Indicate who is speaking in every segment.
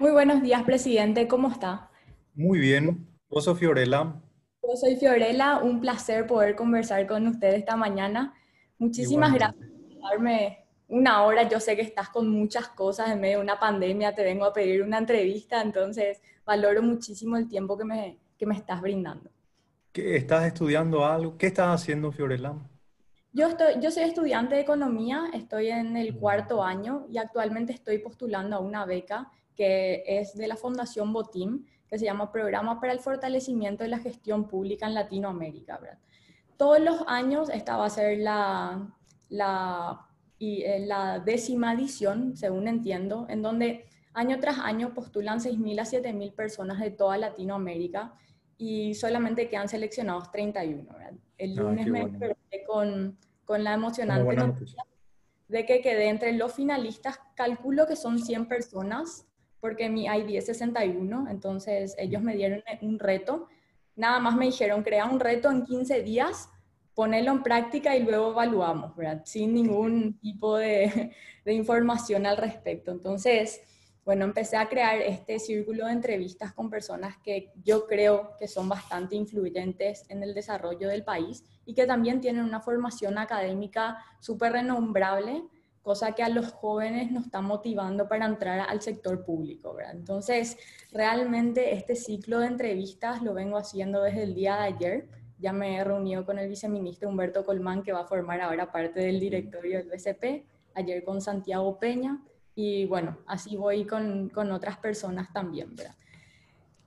Speaker 1: Muy buenos días, presidente. ¿Cómo está?
Speaker 2: Muy bien. ¿Vos sos Fiorella?
Speaker 1: Yo soy Fiorella. Un placer poder conversar con usted esta mañana. Muchísimas gracias por darme una hora. Yo sé que estás con muchas cosas en medio de una pandemia. Te vengo a pedir una entrevista, entonces valoro muchísimo el tiempo que me, que me estás brindando.
Speaker 2: ¿Qué, ¿Estás estudiando algo? ¿Qué estás haciendo, Fiorella?
Speaker 1: Yo, estoy, yo soy estudiante de economía, estoy en el cuarto año y actualmente estoy postulando a una beca que es de la Fundación Botim, que se llama Programa para el Fortalecimiento de la Gestión Pública en Latinoamérica. Todos los años esta va a ser la, la, y, eh, la décima edición, según entiendo, en donde año tras año postulan 6.000 a 7.000 personas de toda Latinoamérica y solamente quedan seleccionados 31. El ah, lunes me bueno. con, con la emocionante noticia de que quedé entre los finalistas. Calculo que son 100 personas porque mi ID es 61, entonces ellos me dieron un reto. Nada más me dijeron, crea un reto en 15 días, ponelo en práctica y luego evaluamos, ¿verdad? Sin ningún tipo de, de información al respecto. Entonces, bueno, empecé a crear este círculo de entrevistas con personas que yo creo que son bastante influyentes en el desarrollo del país y que también tienen una formación académica súper renombrable cosa que a los jóvenes nos está motivando para entrar al sector público. ¿verdad? Entonces, realmente este ciclo de entrevistas lo vengo haciendo desde el día de ayer. Ya me he reunido con el viceministro Humberto Colmán, que va a formar ahora parte del directorio del BCP, ayer con Santiago Peña, y bueno, así voy con, con otras personas también. ¿verdad?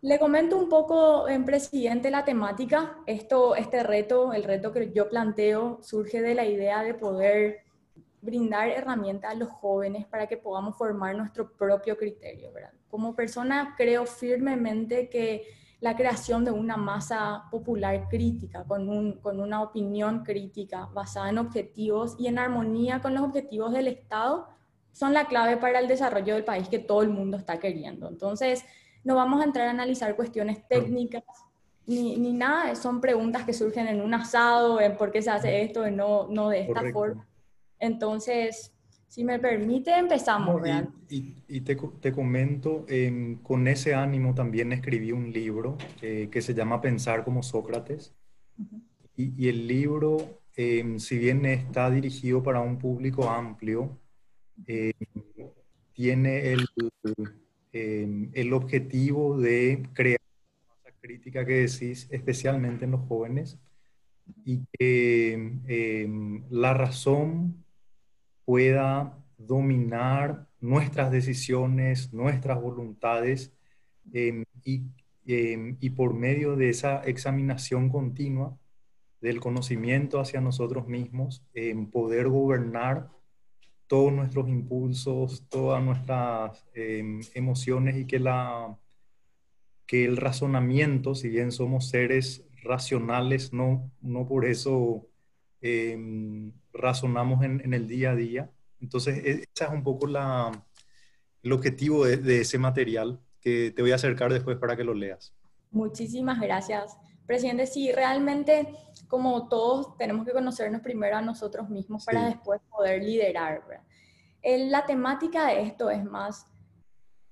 Speaker 1: Le comento un poco, en presidente, la temática. Esto, este reto, el reto que yo planteo, surge de la idea de poder brindar herramientas a los jóvenes para que podamos formar nuestro propio criterio. ¿verdad? Como persona creo firmemente que la creación de una masa popular crítica, con, un, con una opinión crítica basada en objetivos y en armonía con los objetivos del Estado, son la clave para el desarrollo del país que todo el mundo está queriendo. Entonces, no vamos a entrar a analizar cuestiones técnicas ni, ni nada, son preguntas que surgen en un asado, en por qué se hace esto, no, no de esta forma entonces, si me permite, empezamos.
Speaker 2: y, te, te, comento, em, con ese ánimo también escribí un libro eh, que se llama Pensar como Sócrates. y, el libro, em, si bien está dirigido para un público amplio, em, tiene el, el objetivo de crear una crítica que decís, especialmente en los jóvenes, y que la razón pueda dominar nuestras decisiones, nuestras voluntades em, y, em, y, por medio de esa examinación continua del conocimiento hacia nosotros mismos, en poder gobernar todos nuestros impulsos, todas nuestras em, emociones y que, la, que el razonamiento, si bien somos seres racionales, no, no por eso razonamos en, el día a día. Entonces, e, ese es un poco la, el objetivo de, ese material que te voy a acercar después para que lo leas.
Speaker 1: Muchísimas gracias. Presidente, sí, realmente como todos tenemos que conocernos primero a nosotros mismos para después poder liderar. la temática de esto es más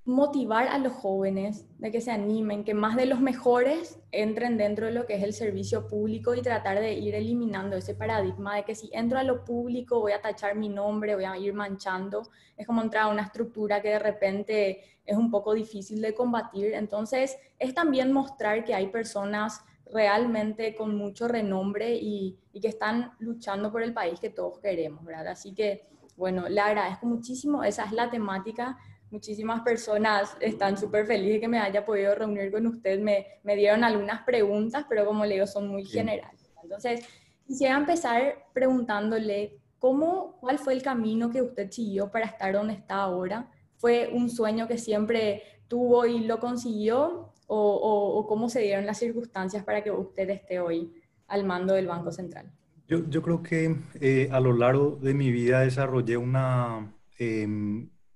Speaker 1: motivar a los jóvenes de que se animen, que más de los mejores entren dentro de lo que es el servicio público y tratar de ir eliminando ese paradigma de que si entro a lo público voy a tachar mi nombre, voy a ir manchando, es como entrar a una estructura que de repente es un poco difícil de combatir. Entonces, es también mostrar que hay personas realmente con mucho renombre y, y que están luchando por el país que todos queremos, ¿verdad? Así que, bueno, le agradezco muchísimo, esa es la temática muchísimas personas están súper felices que me haya podido reunir con usted. Me, me dieron algunas preguntas, pero como le digo, son muy generales. Entonces, quisiera empezar preguntándole, ¿cómo, ¿cuál fue el camino que usted siguió para estar donde está ahora? ¿Fue un sueño que siempre tuvo y lo consiguió? ¿O, o, cómo se dieron las circunstancias para que usted esté hoy al mando del Banco Central?
Speaker 2: Yo, yo creo que eh, a lo largo de mi vida desarrollé una... Eh,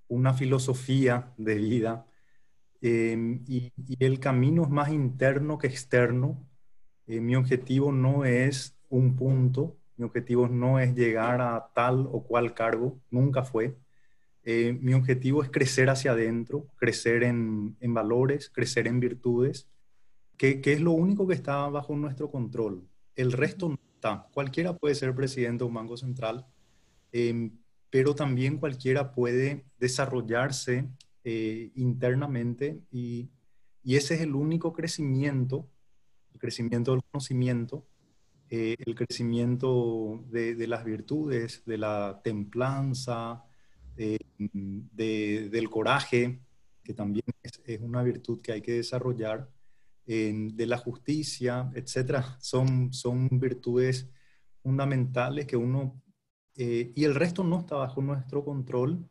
Speaker 2: una filosofía de vida em, y, el camino es más interno que externo. Eh, mi objetivo no es un punto, mi objetivo no es llegar a tal o cual cargo, nunca fue. Eh, mi objetivo es crecer hacia adentro, crecer en, valores, crecer en virtudes, que, que, es lo único que está bajo nuestro control. El resto no está. Cualquiera puede ser presidente de un banco central, eh, pero también cualquiera puede desarrollarse eh, internamente y, ese es el único crecimiento, el crecimiento del conocimiento, eh, el crecimiento de, de, las virtudes, de la templanza, eh, de, del coraje, que también es, es, una virtud que hay que desarrollar, de la justicia, etcétera, son, son virtudes fundamentales que uno, eh, y el resto no está bajo nuestro control,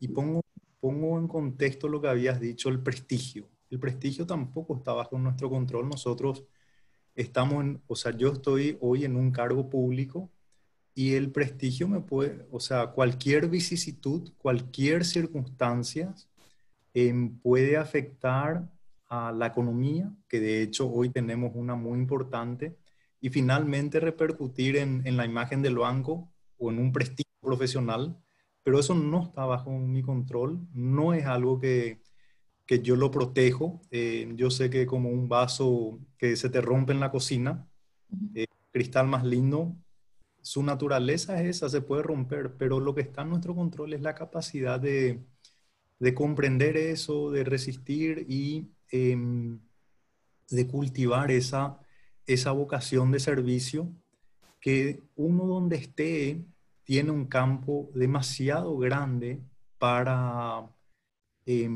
Speaker 2: y pongo, pongo en contexto lo que habías dicho, el prestigio. El prestigio tampoco está bajo nuestro control. Nosotros estamos en, o sea, yo estoy hoy en un cargo público y el prestigio me puede, o sea, cualquier vicisitud, cualquier circunstancia eh, puede afectar a la economía, que de hecho hoy tenemos una muy importante, y finalmente repercutir en, en la imagen del banco o en un prestigio profesional, pero eso no está bajo mi control, no es algo que, que yo lo protejo. Eh, yo sé que como un vaso que se te rompe en la cocina, eh, cristal más lindo, su naturaleza es esa, se puede romper, pero lo que está en nuestro control es la capacidad de, de comprender eso, de resistir y eh, de cultivar esa, esa vocación de servicio que uno donde esté tiene un campo demasiado grande para, eh,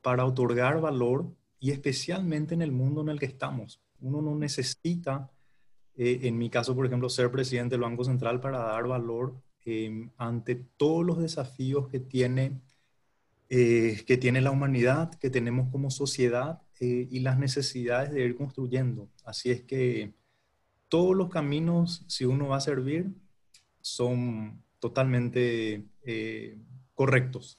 Speaker 2: para otorgar valor y especialmente en el mundo en el que estamos. Uno no necesita eh, en mi caso, por ejemplo, ser presidente del Banco Central para dar valor eh, ante todos los desafíos que tiene, eh, que tiene la humanidad, que tenemos como sociedad eh, y las necesidades de ir construyendo. Así es que todos los caminos, si uno va a servir, son totalmente eh, correctos.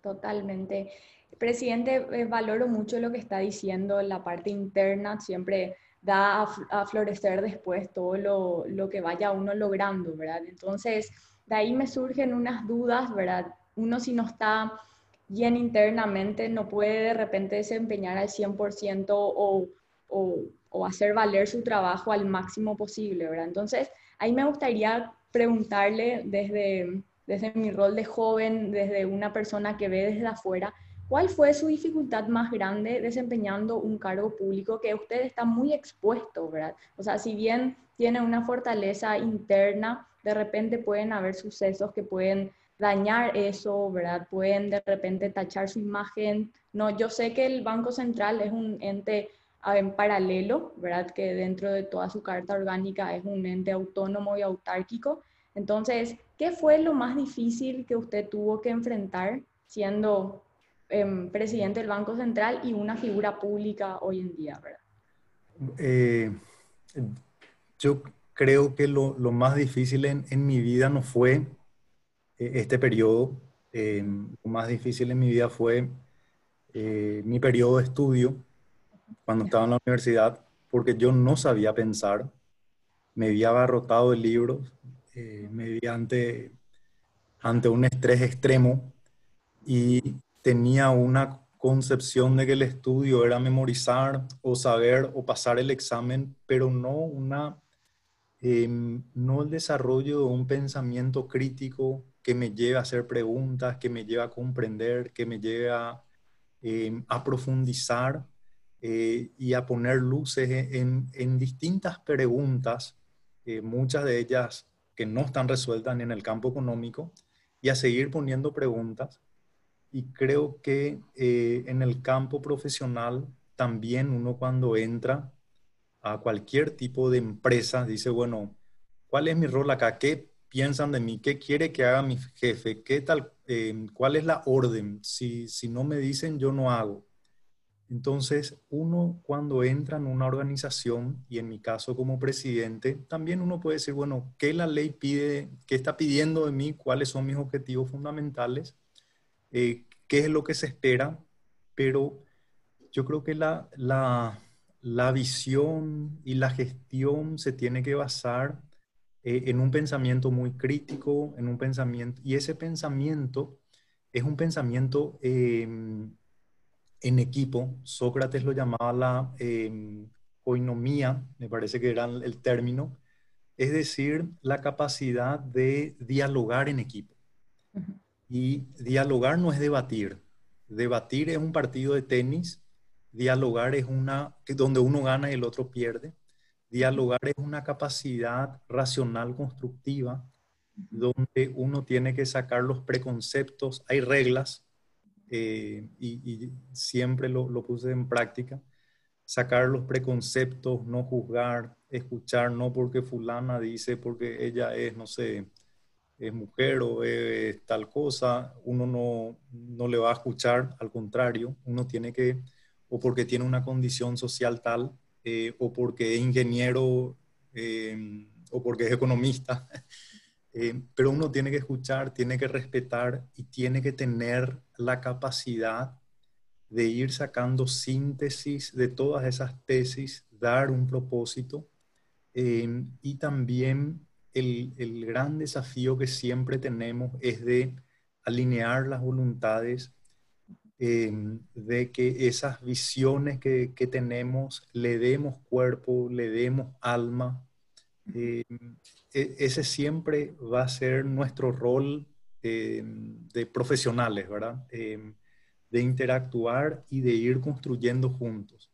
Speaker 1: Totalmente. Presidente, eh, valoro mucho lo que está diciendo, la parte interna siempre da a, florecer después todo lo, lo, que vaya uno logrando, ¿verdad? Entonces, de ahí me surgen unas dudas, ¿verdad? Uno si no está bien internamente no puede de repente desempeñar al 100% o, o, o hacer valer su trabajo al máximo posible, ¿verdad? Entonces, ahí me gustaría preguntarle desde, desde mi rol de joven, desde una persona que ve desde afuera, ¿Cuál fue su dificultad más grande desempeñando un cargo público que usted está muy expuesto, ¿verdad? O sea, si bien tiene una fortaleza interna, de repente pueden haber sucesos que pueden dañar eso, ¿verdad? Pueden de repente tachar su imagen. No, yo sé que el Banco Central es un ente en paralelo, ¿verdad? Que dentro de toda su carta orgánica es un ente autónomo y autárquico. Entonces, ¿qué fue lo más difícil que usted tuvo que enfrentar siendo eh, presidente del Banco Central y una figura pública hoy en día, ¿verdad?
Speaker 2: Eh, yo creo que lo, lo más difícil en, en, mi vida no fue eh, este periodo, eh, lo más difícil en mi vida fue mi periodo de estudio cuando estaba en la universidad, porque yo no sabía pensar, me había abarrotado de libros, me vi ante, ante un estrés extremo y tenía una concepción de que el estudio era memorizar o saber o pasar el examen, pero no una eh, no el desarrollo de un pensamiento crítico que me lleve a hacer preguntas, que me lleve a comprender, que me lleve a, eh, a profundizar eh, y a poner luces en, en distintas preguntas, eh, muchas de ellas que no están resueltas en el campo económico, y a seguir poniendo preguntas y creo que eh, en el campo profesional también uno cuando entra a cualquier tipo de empresa dice, bueno, ¿cuál es mi rol acá? ¿Qué piensan de mí? ¿Qué quiere que haga mi jefe? ¿Qué tal? ¿Cuál es la orden? Si, si no me dicen, yo no hago. Entonces, uno cuando entra en una organización, y en mi caso como presidente, también uno puede decir, bueno, ¿qué la ley pide? ¿Qué está pidiendo de mí? ¿Cuáles son mis objetivos fundamentales? Eh, qué es lo que se espera, pero yo creo que la, la, la visión y la gestión se tiene que basar eh, en un pensamiento muy crítico, en un pensamiento, y ese pensamiento es un pensamiento em, en equipo. Sócrates lo llamaba la eh, me parece que era el término, es decir, la capacidad de dialogar en equipo. Y dialogar no es debatir. Debatir es un partido de tenis, dialogar es una donde uno gana y el otro pierde. Dialogar es una capacidad racional constructiva donde uno tiene que sacar los preconceptos, hay reglas, eh, y, siempre lo, lo, puse en práctica, sacar los preconceptos, no juzgar, escuchar, no porque fulana dice, porque ella es, no sé, es mujer o es tal cosa, uno no, no le va a escuchar, al contrario, uno tiene que, o porque tiene una condición social tal, eh, o porque es ingeniero, eh, o porque es economista, Eh, pero uno tiene que escuchar, tiene que respetar y tiene que tener la capacidad de ir sacando síntesis de todas esas tesis, dar un propósito eh, y también el, el, gran desafío que siempre tenemos es de alinear las voluntades, eh, de que esas visiones que, que, tenemos le demos cuerpo, le demos alma. Eh, e, ese siempre va a ser nuestro rol eh, de profesionales, ¿verdad? Eh, de interactuar y de ir construyendo juntos.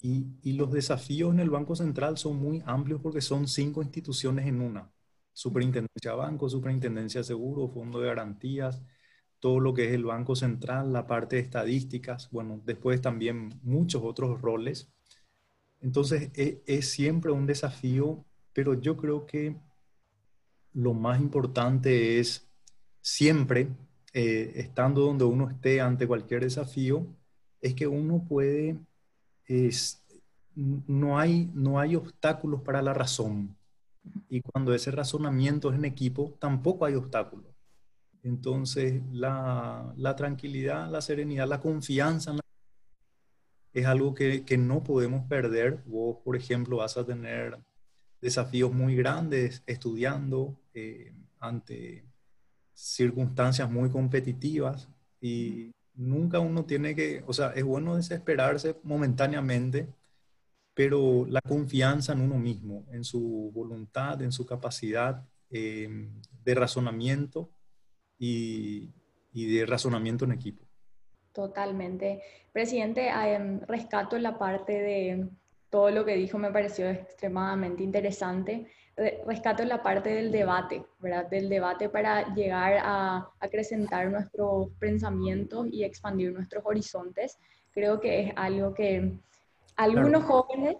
Speaker 2: Y, y, los desafíos en el Banco Central son muy amplios porque son cinco instituciones en una. Superintendencia de Banco, Superintendencia de Seguro, Fondo de Garantías, todo lo que es el Banco Central, la parte de estadísticas, bueno, después también muchos otros roles. Entonces, e, es siempre un desafío pero yo creo que lo más importante es siempre, eh, estando donde uno esté ante cualquier desafío, es que uno puede, no, hay, no hay obstáculos para la razón. Y cuando ese razonamiento es en equipo, tampoco hay obstáculos. Entonces, la, tranquilidad, la serenidad, la confianza es algo que, que no podemos perder. Vos, por ejemplo, vas a tener desafíos muy grandes estudiando eh, ante circunstancias muy competitivas y nunca uno tiene que, o sea, es bueno desesperarse momentáneamente, pero la confianza en uno mismo, en su voluntad, en su capacidad eh, de razonamiento y, y, de razonamiento en equipo.
Speaker 1: Totalmente. Presidente, em, rescato la parte de todo lo que dijo me pareció extremadamente interesante. Rescato la parte del debate, ¿verdad? Del debate para llegar a acrecentar nuestros pensamientos y expandir nuestros horizontes. Creo que es algo que algunos jóvenes,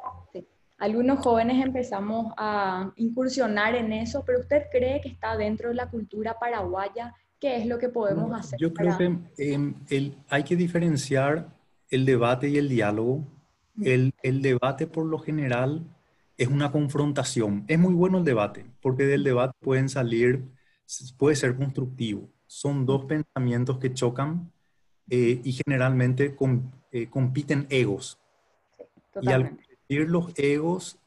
Speaker 1: algunos jóvenes empezamos a incursionar en eso, pero ¿usted cree que está dentro de la cultura paraguaya? ¿Qué es lo que podemos hacer?
Speaker 2: Yo creo que em, el, hay que diferenciar el debate y el diálogo el, debate por lo general es una confrontación. Es muy bueno el debate, porque del debate pueden salir, puede ser constructivo. Son dos pensamientos que chocan eh, y generalmente eh, compiten egos. y al competir los egos,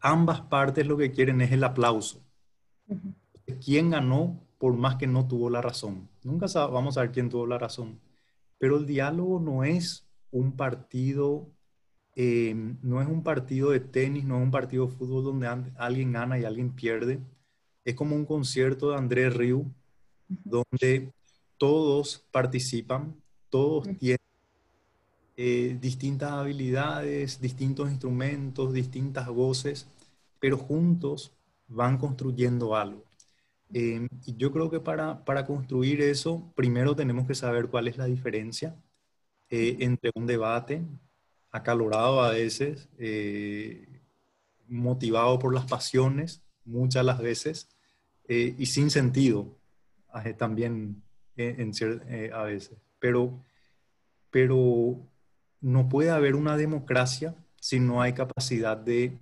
Speaker 2: ambas partes lo que quieren es el aplauso. ¿Quién ganó por más que no tuvo la razón? Nunca vamos a ver quién tuvo la razón. Pero el diálogo no es un partido eh, no es un partido de tenis, no es un partido de fútbol donde alguien gana y alguien pierde. Es como un concierto de Andrés Riu, donde todos participan, todos tienen eh, distintas habilidades, distintos instrumentos, distintas voces, pero juntos van construyendo algo. Eh, y yo creo que para, para, construir eso, primero tenemos que saber cuál es la diferencia entre un debate, acalorado a veces, eh, motivado por las pasiones, muchas las veces, eh, y sin sentido también en, eh, a veces. Pero, pero no puede haber una democracia si no hay capacidad de,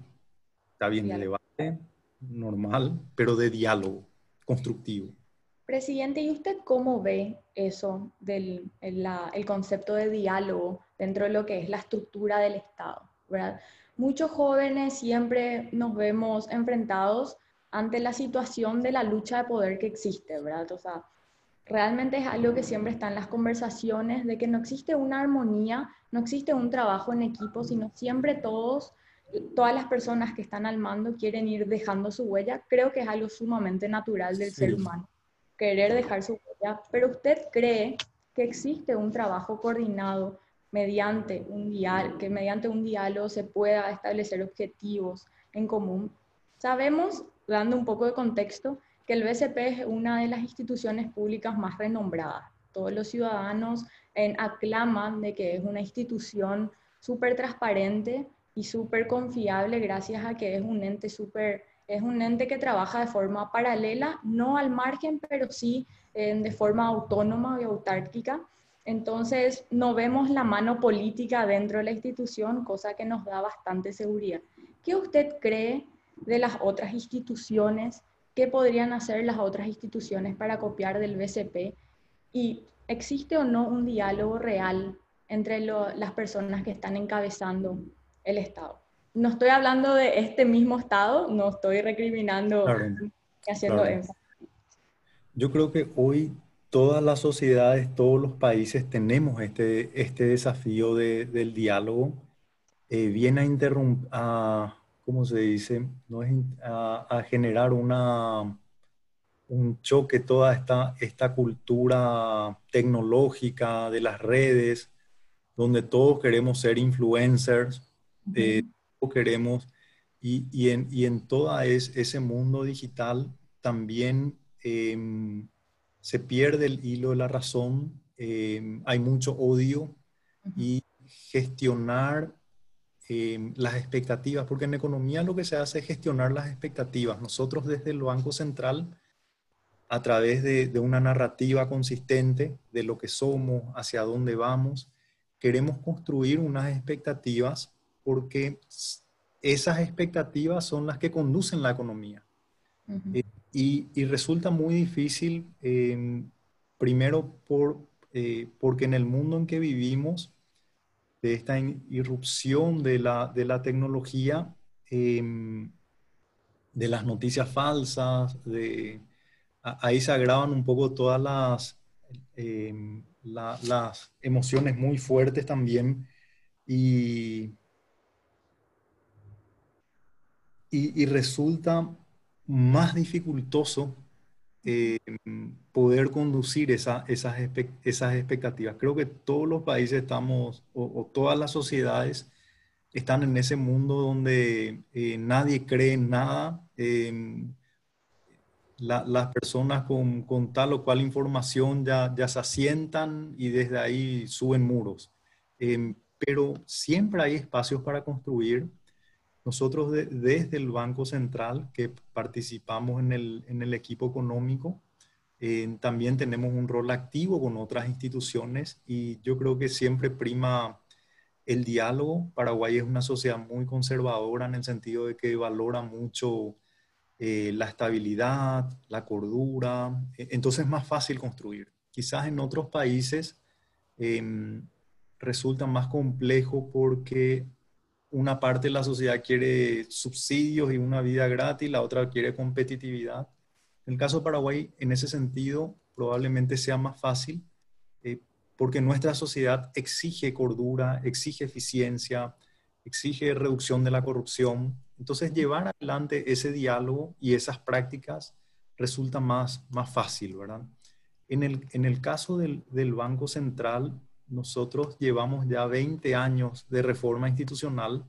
Speaker 2: está bien, de debate normal, pero de diálogo constructivo.
Speaker 1: Presidente, ¿y usted cómo ve eso del el, concepto de diálogo dentro de lo que es la estructura del Estado? ¿verdad? Muchos jóvenes siempre nos vemos enfrentados ante la situación de la lucha de poder que existe, ¿verdad? O sea, realmente es algo que siempre está en las conversaciones, de que no existe una armonía, no existe un trabajo en equipo, sino siempre todos, todas las personas que están al mando quieren ir dejando su huella. Creo que es algo sumamente natural del ser humano, querer dejar su huella, pero usted cree que existe un trabajo coordinado mediante un que mediante un diálogo se pueda establecer objetivos en común. Sabemos, dando un poco de contexto, que el BCP es una de las instituciones públicas más renombradas. Todos los ciudadanos en, aclaman de que es una institución súper transparente y súper confiable gracias a que es un ente súper, es un ente que trabaja de forma paralela, no al margen, pero sí de forma autónoma y autárquica. Entonces, no vemos la mano política dentro de la institución, cosa que nos da bastante seguridad. ¿Qué usted cree de las otras instituciones qué podrían hacer las otras instituciones para copiar del BCP y existe o no un diálogo real entre las personas que están encabezando el Estado. No estoy hablando de este mismo Estado, no estoy recriminando y haciendo énfasis.
Speaker 2: Yo creo que hoy todas las sociedades, todos los países tenemos este, este desafío del diálogo. Eh, viene a interrumpir, ¿cómo se dice? No es a, generar una, un choque, toda esta, esta cultura tecnológica de las redes, donde todos queremos ser influencers, eh, queremos, y, y, en, y en todo es, ese mundo digital también em, se pierde el hilo de la razón, em, hay mucho odio y gestionar Em, las expectativas, porque en economía lo que se hace es gestionar las expectativas. Nosotros desde el Banco Central, a través de, una narrativa consistente de lo que somos, hacia dónde vamos, queremos construir unas expectativas porque esas expectativas son las que conducen la economía. Eh, y, resulta muy difícil, em, primero por, eh, porque en el mundo en que vivimos, de esta irrupción de la, de la tecnología, em, de las noticias falsas, de, ahí se agravan un poco todas las, em, las emociones muy fuertes también y, y, resulta más dificultoso em, poder conducir esas, esas expectativas. Creo que todos los países estamos, o, todas las sociedades están en ese mundo donde eh, nadie cree en nada. Em, las personas con, con, tal o cual información ya, ya se asientan y desde ahí suben muros. Em, pero siempre hay espacios para construir. Nosotros desde el Banco Central, que participamos en el, en el equipo económico, eh, también tenemos un rol activo con otras instituciones y yo creo que siempre prima el diálogo. Paraguay es una sociedad muy conservadora en el sentido de que valora mucho eh, la estabilidad, la cordura, e, entonces es más fácil construir. Quizás en otros países em, resulta más complejo porque una parte de la sociedad quiere subsidios y una vida gratis, la otra quiere competitividad. En el caso de Paraguay, en ese sentido, probablemente sea más fácil eh, porque nuestra sociedad exige cordura, exige eficiencia, exige reducción de la corrupción. Entonces, llevar adelante ese diálogo y esas prácticas resulta más, más fácil, ¿verdad? En el, en el caso del, del Banco Central, nosotros llevamos ya 20 años de reforma institucional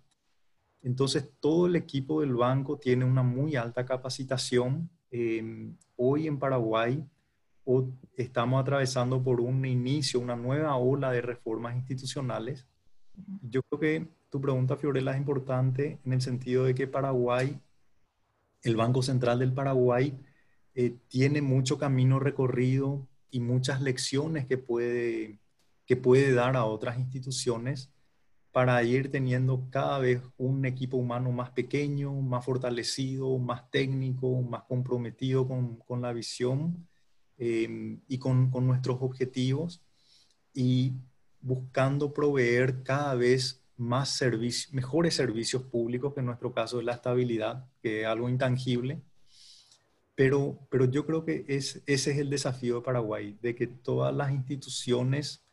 Speaker 2: entonces, todo el equipo del banco tiene una muy alta capacitación Em, hoy en Paraguay estamos atravesando por un inicio, una nueva ola de reformas institucionales. Yo creo que tu pregunta, Fiorella, es importante en el sentido de que Paraguay, el Banco Central del Paraguay, eh, tiene mucho camino recorrido y muchas lecciones que puede, que puede dar a otras instituciones para ir teniendo cada vez un equipo humano más pequeño, más fortalecido, más técnico, más comprometido con, con la visión eh, y con, con, nuestros objetivos y buscando proveer cada vez más servicios, mejores servicios públicos, que en nuestro caso es la estabilidad, que es algo intangible. pero, pero yo creo que es, ese es el desafío de Paraguay, de que todas las instituciones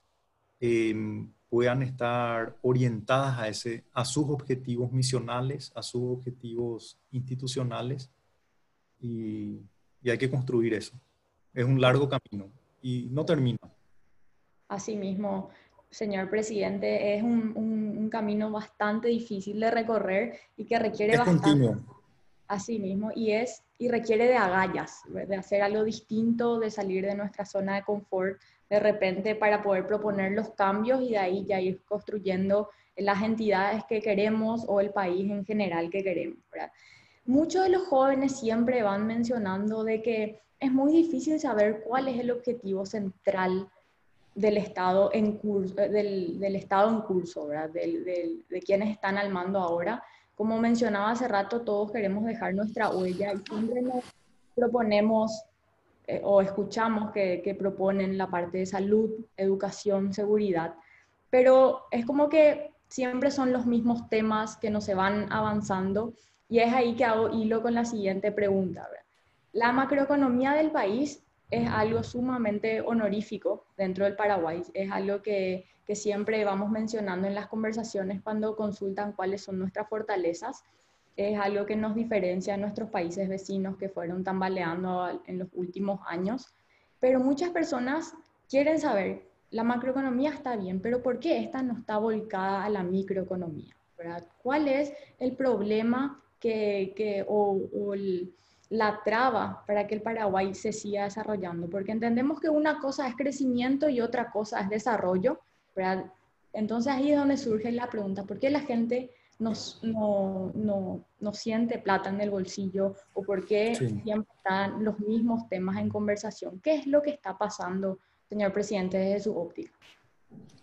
Speaker 2: em, puedan estar orientadas a, ese, a sus objetivos misionales, a sus objetivos institucionales, y, y hay que construir eso. Es un largo camino y no termina.
Speaker 1: Asimismo, señor presidente, es un, un, camino bastante difícil de recorrer y que requiere
Speaker 2: es
Speaker 1: bastante.
Speaker 2: Continuo.
Speaker 1: Así mismo, y es y requiere de agallas, de hacer algo distinto, de salir de nuestra zona de confort de repente para poder proponer los cambios y de ahí ya ir construyendo las entidades que queremos o el país en general que queremos. Muchos de los jóvenes siempre van mencionando de que es muy difícil saber cuál es el objetivo central del Estado en curso, eh, del, del Estado en curso, ¿verdad? Del, del, de quienes están al mando ahora. Como mencionaba hace rato, todos queremos dejar nuestra huella y siempre nos proponemos eh, o escuchamos que, que proponen la parte de salud, educación, seguridad, pero es como que siempre son los mismos temas que no se van avanzando y es ahí que hago hilo con la siguiente pregunta. La macroeconomía del país es algo sumamente honorífico dentro del Paraguay, es algo que, que, siempre vamos mencionando en las conversaciones cuando consultan cuáles son nuestras fortalezas. Es algo que nos diferencia a nuestros países vecinos que fueron tambaleando en los últimos años. Pero muchas personas quieren saber, la macroeconomía está bien, pero ¿por qué esta no está volcada a la microeconomía? ¿Cuál es el problema que, que o, la traba para que el Paraguay se siga desarrollando, porque entendemos que una cosa es crecimiento y otra cosa es desarrollo. Entonces ahí es donde surge la pregunta, ¿por qué la gente nos, no, no, no, siente plata en el bolsillo o por qué sí. siempre están los mismos temas en conversación? ¿Qué es lo que está pasando, señor presidente, desde su óptica?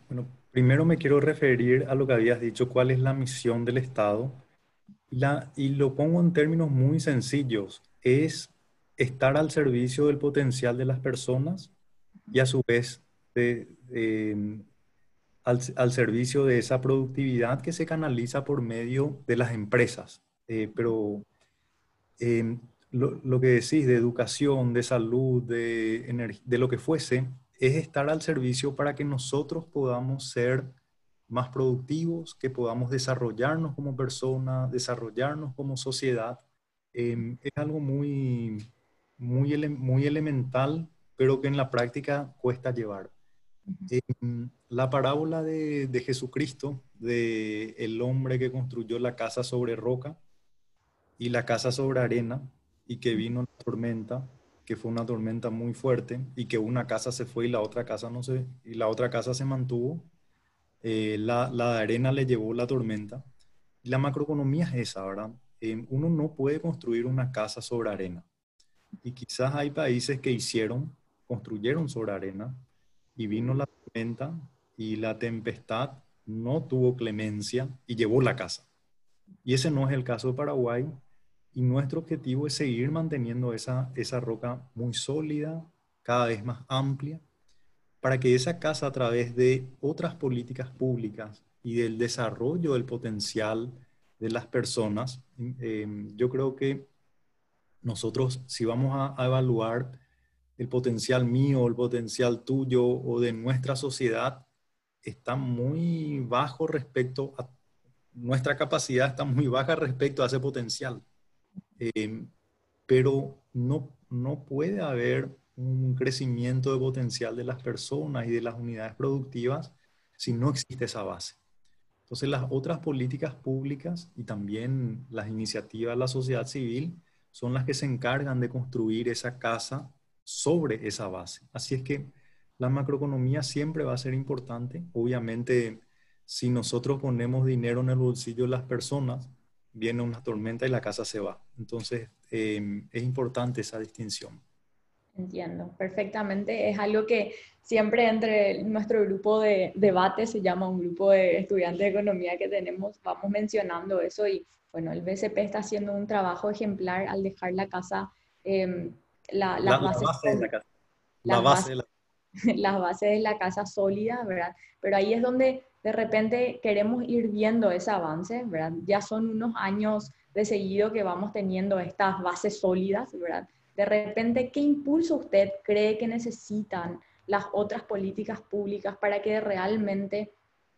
Speaker 2: Bueno, primero me quiero referir a lo que habías dicho, cuál es la misión del Estado. La, y lo pongo en términos muy sencillos es estar al servicio del potencial de las personas y a su vez de, eh, al, al, servicio de esa productividad que se canaliza por medio de las empresas. Eh, pero eh, lo, lo, que decís de educación, de salud, de, de lo que fuese, es estar al servicio para que nosotros podamos ser más productivos, que podamos desarrollarnos como personas, desarrollarnos como sociedad eh, es algo muy, muy, muy elemental, pero que en la práctica cuesta llevar. Eh, la parábola de, de, Jesucristo, de el hombre que construyó la casa sobre roca y la casa sobre arena, y que vino la tormenta, que fue una tormenta muy fuerte, y que una casa se fue y la otra casa no se, y la otra casa se mantuvo. Eh, la, la arena le llevó la tormenta. La macroeconomía es esa, ¿verdad? eh, uno no puede construir una casa sobre arena. Y quizás hay países que hicieron, construyeron sobre arena y vino la tormenta y la tempestad no tuvo clemencia y llevó la casa. Y ese no es el caso de Paraguay. Y nuestro objetivo es seguir manteniendo esa, esa roca muy sólida, cada vez más amplia, para que esa casa a través de otras políticas públicas y del desarrollo del potencial de las personas, eh, yo creo que nosotros si vamos a, evaluar el potencial mío, el potencial tuyo o de nuestra sociedad, está muy bajo respecto a nuestra capacidad, está muy baja respecto a ese potencial. Eh, pero no, no puede haber un crecimiento de potencial de las personas y de las unidades productivas si no existe esa base. Entonces las otras políticas públicas y también las iniciativas de la sociedad civil son las que se encargan de construir esa casa sobre esa base. Así es que la macroeconomía siempre va a ser importante. Obviamente, si nosotros ponemos dinero en el bolsillo de las personas, viene una tormenta y la casa se va. Entonces, eh, es importante esa distinción.
Speaker 1: Entiendo, perfectamente. Es algo que siempre entre nuestro grupo de debate, se llama un grupo de estudiantes de economía que tenemos, vamos mencionando eso y bueno, el BCP está haciendo un trabajo ejemplar al dejar la casa, eh, la,
Speaker 2: la, bases, la, base de la casa. La base,
Speaker 1: base, las bases de la casa sólida, ¿verdad? Pero ahí es donde de repente queremos ir viendo ese avance, ¿verdad? Ya son unos años de seguido que vamos teniendo estas bases sólidas, ¿verdad? De repente, ¿qué impulso usted cree que necesitan las otras políticas públicas para que realmente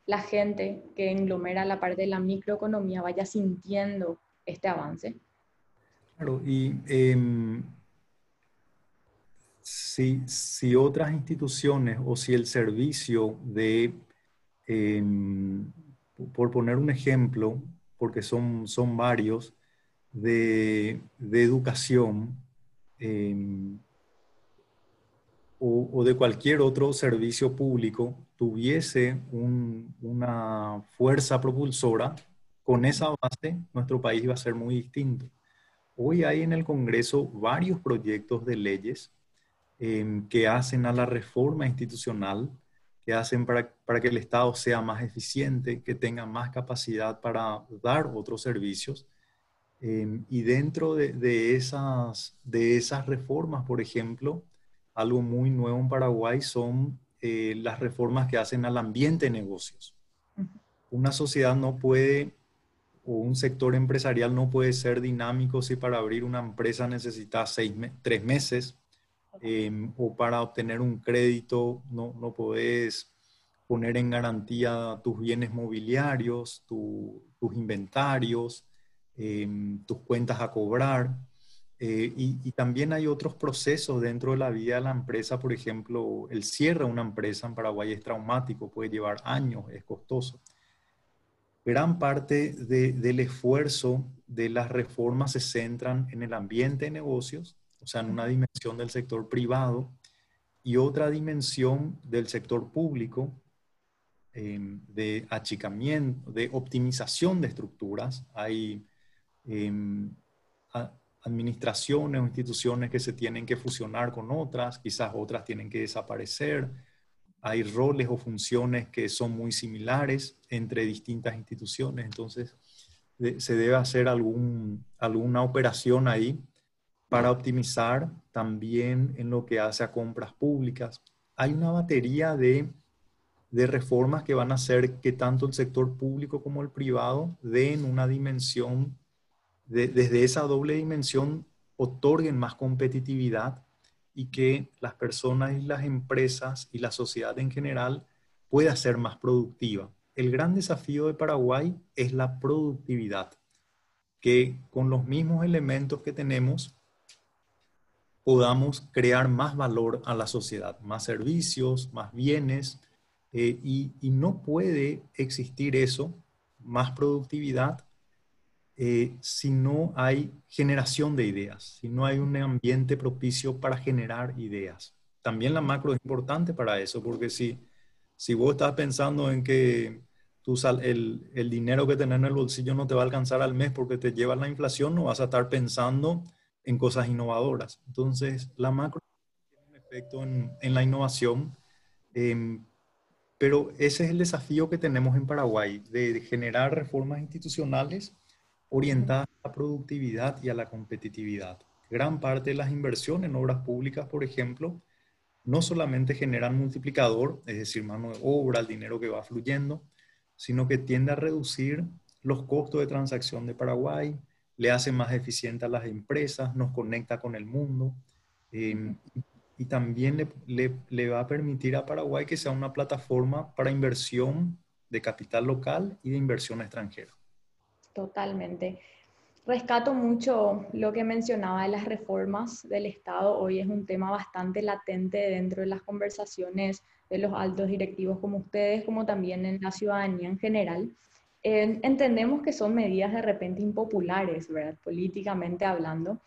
Speaker 1: la gente que englomera la parte de la microeconomía vaya sintiendo este avance?
Speaker 2: Claro, y em, si, si, otras instituciones o si el servicio de, em, por poner un ejemplo, porque son, son varios, de, de educación, em, o, de cualquier otro servicio público tuviese una fuerza propulsora, con esa base nuestro país va a ser muy distinto. Hoy hay en el Congreso varios proyectos de leyes em, que hacen a la reforma institucional, que hacen para, para, que el Estado sea más eficiente, que tenga más capacidad para dar otros servicios. Em, y dentro de, de, esas, de esas reformas, por ejemplo, algo muy nuevo en Paraguay son eh, las reformas que hacen al ambiente de negocios. Una sociedad no puede, o un sector empresarial no puede ser dinámico si para abrir una empresa necesita seis tres meses, em, o para obtener un crédito no, no puedes poner en garantía tus bienes mobiliarios, tus inventarios, em, tus cuentas a cobrar. Eh, y, también hay otros procesos dentro de la vida de la empresa, por ejemplo, el cierre de una empresa en Paraguay es traumático, puede llevar años, es costoso. Gran parte del esfuerzo de las reformas se centran en el ambiente de negocios, o sea, en una dimensión del sector privado y otra dimensión del sector público, em, de achicamiento, de optimización de estructuras. Hay em, administraciones o instituciones que se tienen que fusionar con otras, quizás otras tienen que desaparecer. Hay roles o funciones que son muy similares entre distintas instituciones, entonces se debe hacer algún, alguna operación ahí para optimizar también en lo que hace a compras públicas. Hay una batería de, de reformas que van a hacer que tanto el sector público como el privado den una dimensión desde esa doble dimensión otorguen más competitividad y que las personas y las empresas y la sociedad en general pueda ser más productiva. El gran desafío de Paraguay es la productividad, que con los mismos elementos que tenemos podamos crear más valor a la sociedad, más servicios, más bienes, eh, y, no puede existir eso, más productividad, eh, si no hay generación de ideas, si no hay un ambiente propicio para generar ideas. También la macro es importante para eso, porque si, si vos estás pensando en que tú el, el dinero que tenés en el bolsillo no te va a alcanzar al mes porque te lleva la inflación, no vas a estar pensando en cosas innovadoras. Entonces, la macro tiene un efecto en, la innovación, em, pero ese es el desafío que tenemos en Paraguay, de generar reformas institucionales orientada a la productividad y a la competitividad. Gran parte de las inversiones en obras públicas, por ejemplo, no solamente generan multiplicador, es decir, mano de obra, el dinero que va fluyendo, sino que tiende a reducir los costos de transacción de Paraguay, le hace más eficiente a las empresas, nos conecta con el mundo em, y también le, le va a permitir a Paraguay que sea una plataforma para inversión de capital local y de inversión extranjera.
Speaker 1: Totalmente. Rescato mucho lo que mencionaba de las reformas del Estado. Hoy es un tema bastante latente dentro de las conversaciones de los altos directivos como ustedes, como también en la ciudadanía en general. Entendemos que son medidas de repente impopulares, ¿verdad? Políticamente hablando.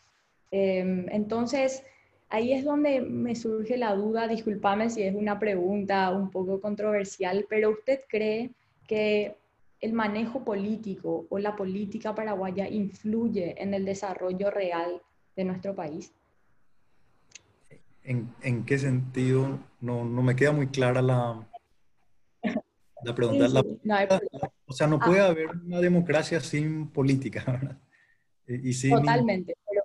Speaker 1: Em, entonces, ahí es donde me surge la duda, discúlpame si es una pregunta un poco controversial, pero ¿usted cree que el manejo político o la política paraguaya influye en el desarrollo real de nuestro país?
Speaker 2: ¿En, qué sentido? No, no, me queda muy clara la, la pregunta. o sea, no puede ah. haber una democracia sin política, ¿verdad?
Speaker 1: Y, Totalmente, pero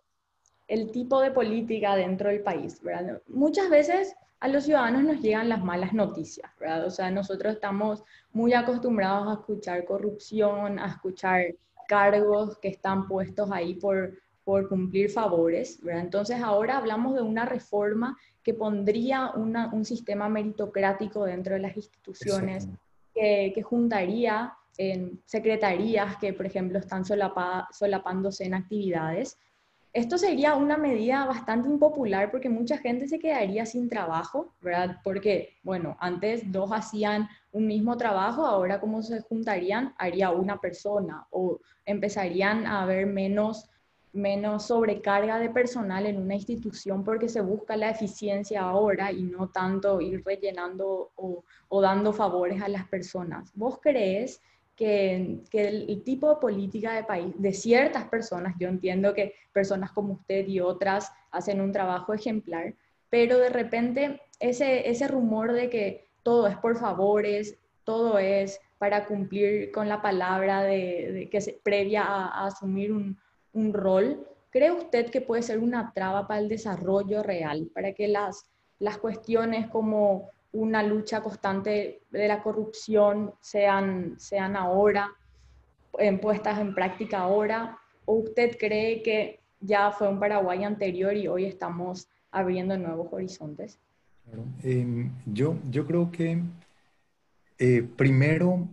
Speaker 1: el tipo de política dentro del país, ¿verdad? Muchas veces a los ciudadanos nos llegan las malas noticias, ¿verdad? O sea, nosotros estamos muy acostumbrados a escuchar corrupción, a escuchar cargos que están puestos ahí por, por cumplir favores, ¿verdad? Entonces ahora hablamos de una reforma que pondría un sistema meritocrático dentro de las instituciones, que, juntaría en secretarías que, por ejemplo, están solapándose en actividades. Esto sería una medida bastante impopular porque mucha gente se quedaría sin trabajo, ¿verdad? Porque, bueno, antes dos hacían un mismo trabajo, ahora como se juntarían, haría una persona o empezarían a haber menos menos sobrecarga de personal en una institución porque se busca la eficiencia ahora y no tanto ir rellenando o, dando favores a las personas. ¿Vos crees que, que el, tipo de política de país de ciertas personas, yo entiendo que personas como usted y otras hacen un trabajo ejemplar, pero de repente ese, ese rumor de que todo es por favores, todo es para cumplir con la palabra de, que previa a asumir un, un rol, ¿cree usted que puede ser una traba para el desarrollo real, para que las, las cuestiones como una lucha constante de la corrupción sean, sean ahora puestas en práctica ahora? ¿O usted cree que ya fue un Paraguay anterior y hoy estamos abriendo nuevos horizontes?
Speaker 2: Em, yo, yo creo que eh, primero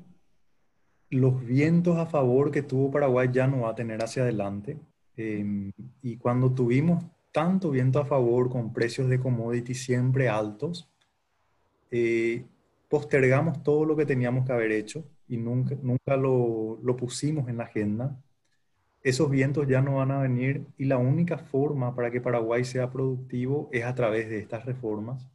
Speaker 2: los vientos a favor que tuvo Paraguay ya no va a tener hacia adelante. Em, y cuando tuvimos tanto viento a favor con precios de commodity siempre altos, eh, postergamos todo lo que teníamos que haber hecho y nunca, nunca lo, lo pusimos en la agenda. Esos vientos ya no van a venir y la única forma para que Paraguay sea productivo es a través de estas reformas.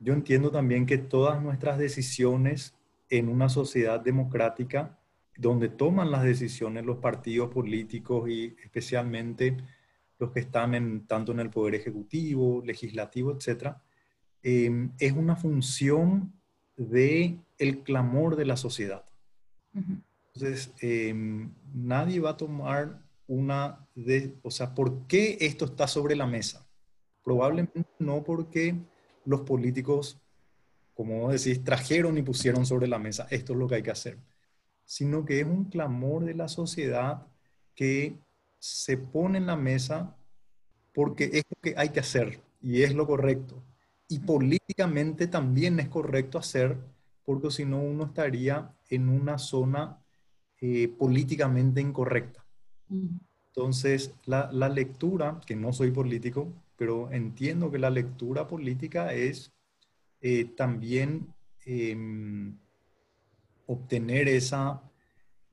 Speaker 2: Yo entiendo también que todas nuestras decisiones en una sociedad democrática donde toman las decisiones los partidos políticos y especialmente los que están en, tanto en el poder ejecutivo, legislativo, etcétera, em, es una función de el clamor de la sociedad. Entonces, em, nadie va a tomar una de, o sea, ¿por qué esto está sobre la mesa? Probablemente no porque los políticos como decís, trajeron y pusieron sobre la mesa, esto es lo que hay que hacer, sino que es un clamor de la sociedad que se pone en la mesa porque es lo que hay que hacer y es lo correcto. Y políticamente también es correcto hacer, porque si no uno estaría en una zona eh, políticamente incorrecta. Entonces, la, la lectura, que no soy político, pero entiendo que la lectura política es eh, también em, obtener esa,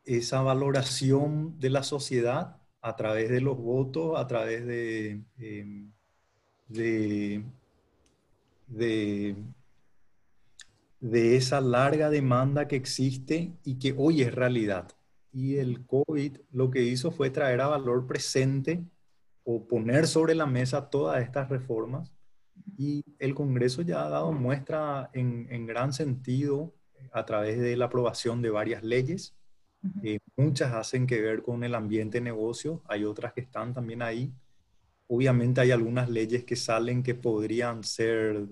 Speaker 2: esa valoración de la sociedad a través de los votos, a través de, em, de, de, de, esa larga demanda que existe y que hoy es realidad. Y el COVID lo que hizo fue traer a valor presente o poner sobre la mesa todas estas reformas y el Congreso ya ha dado muestra en, gran sentido a través de la aprobación de varias leyes. Eh, muchas hacen que ver con el ambiente de negocio, hay otras que están también ahí. Obviamente hay algunas leyes que salen que podrían ser,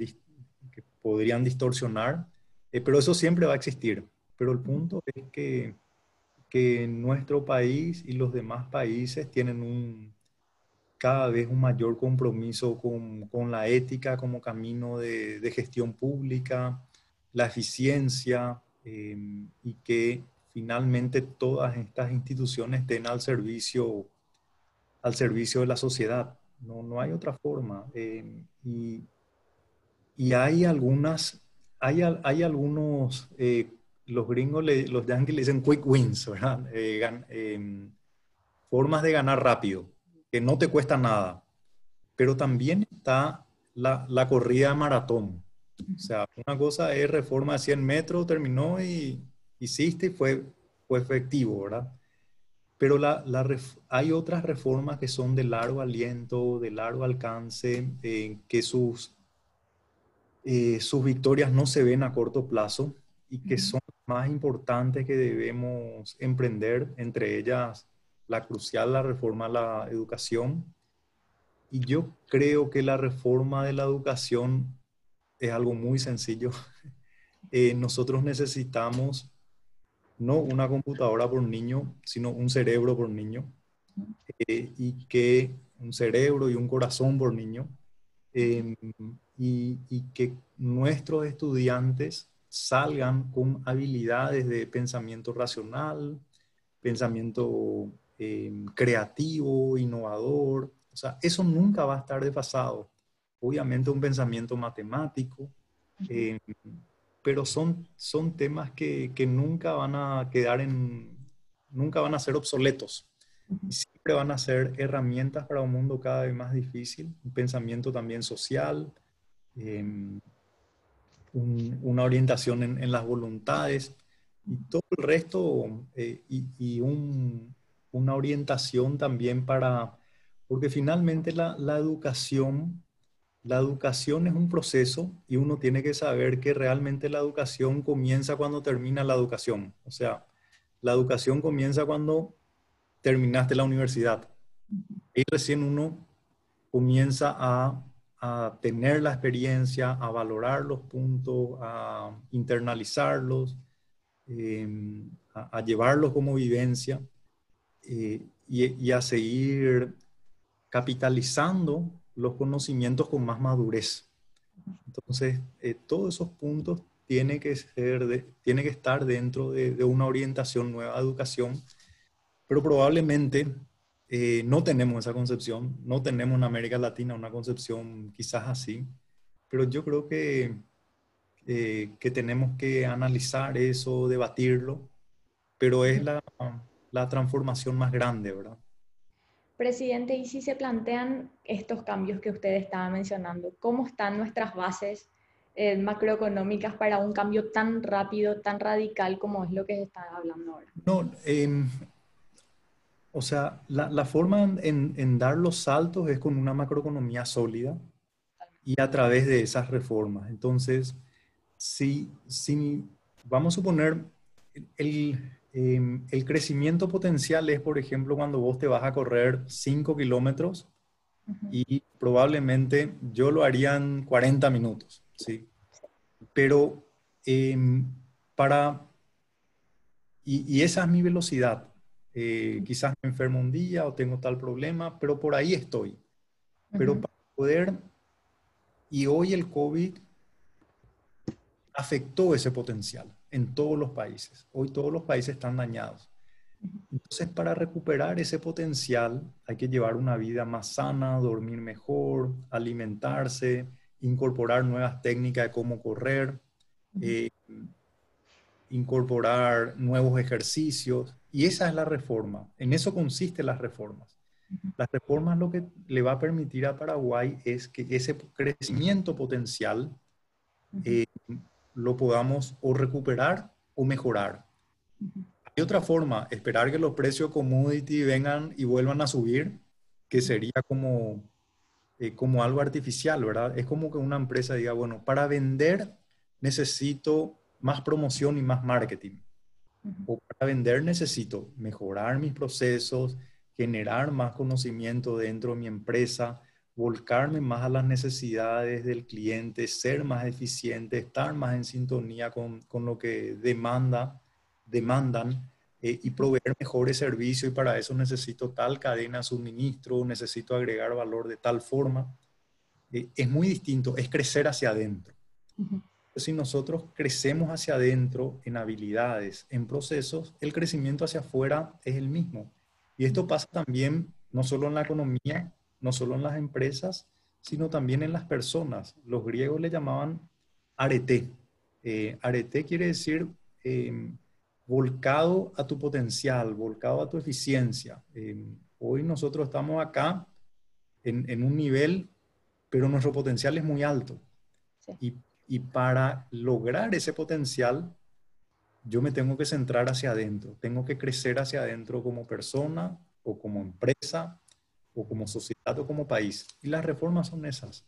Speaker 2: que podrían distorsionar, eh, pero eso siempre va a existir. Pero el punto es que, que nuestro país y los demás países tienen un, cada vez un mayor compromiso con, con la ética como camino de, de gestión pública, la eficiencia em, y que finalmente todas estas instituciones estén al servicio, al servicio de la sociedad. No, no hay otra forma. Em, y, y, hay algunas, hay, hay algunos, eh, los gringos, los yankees le dicen quick wins, ¿verdad? Eh, em, formas de ganar rápido que no te cuesta nada. Pero también está la, la corrida maratón. O sea, una cosa es reforma de 100 metros, terminó y hiciste y fue, fue efectivo, ¿verdad? Pero la, la hay otras reformas que son de largo aliento, de largo alcance, eh, que sus, eh, sus victorias no se ven a corto plazo y que son más importantes que debemos emprender, entre ellas la crucial, la reforma a la educación. Y yo creo que la reforma de la educación es algo muy sencillo. Eh, nosotros necesitamos no una computadora por niño, sino un cerebro por niño. eh, y que un cerebro y un corazón por niño, em, y, y, que nuestros estudiantes salgan con habilidades de pensamiento racional, pensamiento em, creativo, innovador. O sea, eso nunca va a estar desfasado. Obviamente un pensamiento matemático, em, pero son, son temas que, que, nunca van a quedar en, nunca van a ser obsoletos. siempre van a ser herramientas para un mundo cada vez más difícil, un pensamiento también social, em, una orientación en, en, las voluntades y todo el resto, eh, y, y un, una orientación también para, porque finalmente la, la educación la educación es un proceso y uno tiene que saber que realmente la educación comienza cuando termina la educación. O sea, la educación comienza cuando terminaste la universidad. Y recién uno comienza a, tener la experiencia, a valorar los puntos, a internalizarlos, em, a, llevarlos como vivencia eh, y, y a seguir capitalizando los conocimientos con más madurez. Entonces, eh, todos esos puntos tienen que, ser tiene que estar dentro de, una orientación nueva de educación, pero probablemente eh, no tenemos esa concepción, no tenemos en América Latina una concepción quizás así, pero yo creo que, eh, que tenemos que analizar eso, debatirlo, pero es la, la transformación más grande, ¿verdad?
Speaker 1: Presidente, y si se plantean estos cambios que usted estaba mencionando, ¿cómo están nuestras bases eh, macroeconómicas para un cambio tan rápido, tan radical como es lo que se está hablando ahora?
Speaker 2: No, em, o sea, la, forma en, en, dar los saltos es con una macroeconomía sólida y a través de esas reformas. Entonces, si, si vamos a suponer el, Em, el crecimiento potencial es, por ejemplo, cuando vos te vas a correr 5 kilómetros y probablemente yo lo haría en 40 minutos, ¿sí? Pero em, para... Y, esa es mi velocidad. Eh, quizás me enfermo un día o tengo tal problema, pero por ahí estoy. Pero para poder... Y hoy el COVID afectó ese potencial en todos los países. Hoy todos los países están dañados. Entonces, para recuperar ese potencial hay que llevar una vida más sana, dormir mejor, alimentarse, incorporar nuevas técnicas de cómo correr, eh, incorporar nuevos ejercicios. Y esa es la reforma. En eso consisten las reformas. Las reformas lo que le va a permitir a Paraguay es que ese crecimiento potencial eh, lo podamos o recuperar o mejorar. Hay otra forma, esperar que los precios commodity vengan y vuelvan a subir, que sería como, eh, como algo artificial, ¿verdad? Es como que una empresa diga, bueno, para vender necesito más promoción y más marketing. O para vender necesito mejorar mis procesos, generar más conocimiento dentro de mi empresa, volcarme más a las necesidades del cliente, ser más eficiente, estar más en sintonía con, con lo que demanda, demandan eh, y proveer mejores servicios y para eso necesito tal cadena de suministro, necesito agregar valor de tal forma. Eh, es muy distinto, es crecer hacia adentro. Si nosotros crecemos hacia adentro en habilidades, en procesos, el crecimiento hacia afuera es el mismo. Y esto pasa también no solo en la economía, no solo en las empresas, sino también en las personas. Los griegos le llamaban arete. Eh, arete quiere decir em, volcado a tu potencial, volcado a tu eficiencia. Em, hoy nosotros estamos acá en, un nivel, pero nuestro potencial es muy alto. Y, y para lograr ese potencial, yo me tengo que centrar hacia adentro, tengo que crecer hacia adentro como persona o como empresa o como sociedad o como país. Y las reformas son esas.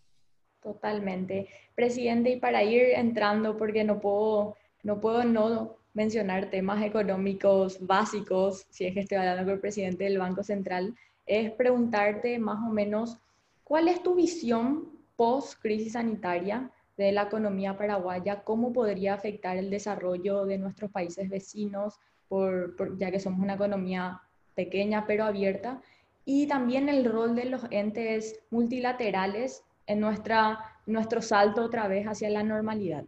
Speaker 1: Totalmente. Presidente, y para ir entrando, porque no puedo no, puedo no mencionar temas económicos básicos, si es que estoy hablando con el presidente del Banco Central, es preguntarte más o menos cuál es tu visión post crisis sanitaria de la economía paraguaya, cómo podría afectar el desarrollo de nuestros países vecinos, por, ya que somos una economía pequeña pero abierta, y también el rol de los entes multilaterales en nuestra, nuestro salto otra vez hacia la normalidad.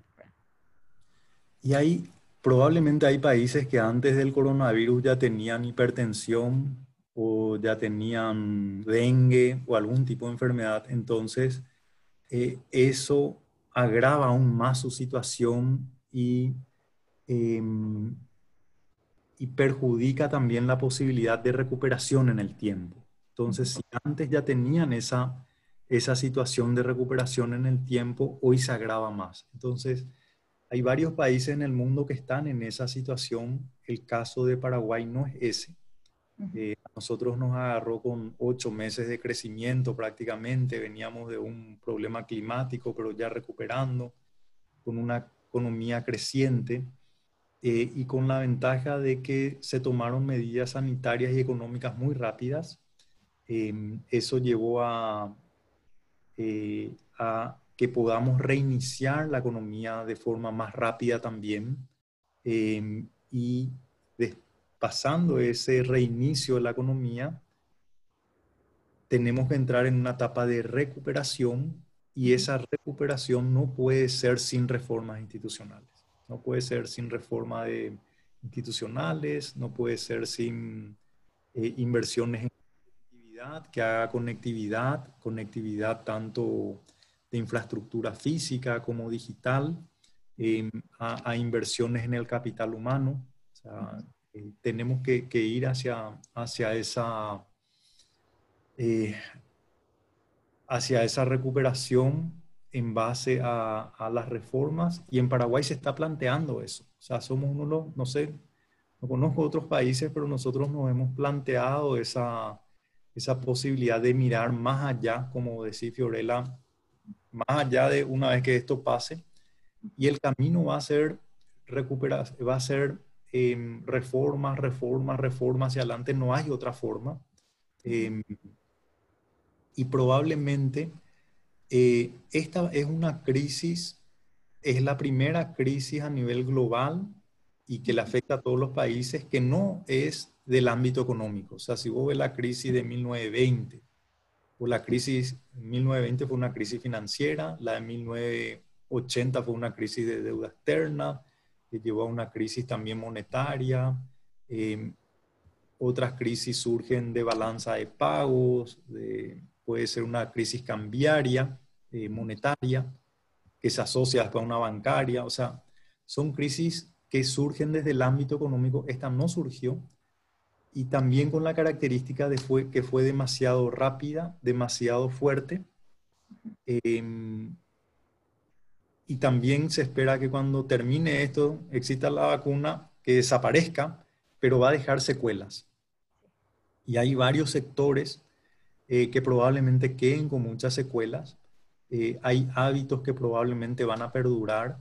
Speaker 2: Y hay, probablemente hay países que antes del coronavirus ya tenían hipertensión o ya tenían dengue o algún tipo de enfermedad, entonces eh, eso agrava aún más su situación y, em, y perjudica también la posibilidad de recuperación en el tiempo. Entonces, si antes ya tenían esa, esa situación de recuperación en el tiempo, hoy se agrava más. Entonces, hay varios países en el mundo que están en esa situación. El caso de Paraguay no es ese. Eh, nosotros nos agarró con ocho meses de crecimiento prácticamente, veníamos de un problema climático, pero ya recuperando, con una economía creciente eh, y con la ventaja de que se tomaron medidas sanitarias y económicas muy rápidas. Em, eso llevó a, eh, a que podamos reiniciar la economía de forma más rápida también em, y pasando ese reinicio de la economía, tenemos que entrar en una etapa de recuperación y esa recuperación no puede ser sin reformas institucionales. No puede ser sin reforma de institucionales, no puede ser sin eh, inversiones en conectividad, que haga conectividad, conectividad tanto de infraestructura física como digital, em, a, inversiones en el capital humano. O sea, eh, tenemos que, ir hacia, hacia, esa, eh, hacia esa recuperación en base a, las reformas y en Paraguay se está planteando eso. O sea, somos uno de los, no sé, no conozco otros países, pero nosotros nos hemos planteado esa, esa posibilidad de mirar más allá, como decía Fiorella, más allá de una vez que esto pase. Y el camino va a ser recuperar, va a ser eh, reformas, reformas, reformas hacia adelante, no hay otra forma. Em, y probablemente eh, esta es una crisis, es la primera crisis a nivel global y que le afecta a todos los países, que no es del ámbito económico. O sea, si vos ves la crisis de 1920, o la crisis 1920 fue una crisis financiera, la de 1980 fue una crisis de deuda externa, que llevó a una crisis también monetaria. Em, otras crisis surgen de balanza de pagos, puede ser una crisis cambiaria, eh, monetaria, que se asocia con una bancaria. O sea, son crisis que surgen desde el ámbito económico. Esta no surgió. Y también con la característica de fue, que fue demasiado rápida, demasiado fuerte. Eh, y también se espera que cuando termine esto exista la vacuna que desaparezca, pero va a dejar secuelas. Y hay varios sectores eh, que probablemente queden con muchas secuelas. Eh, hay hábitos que probablemente van a perdurar.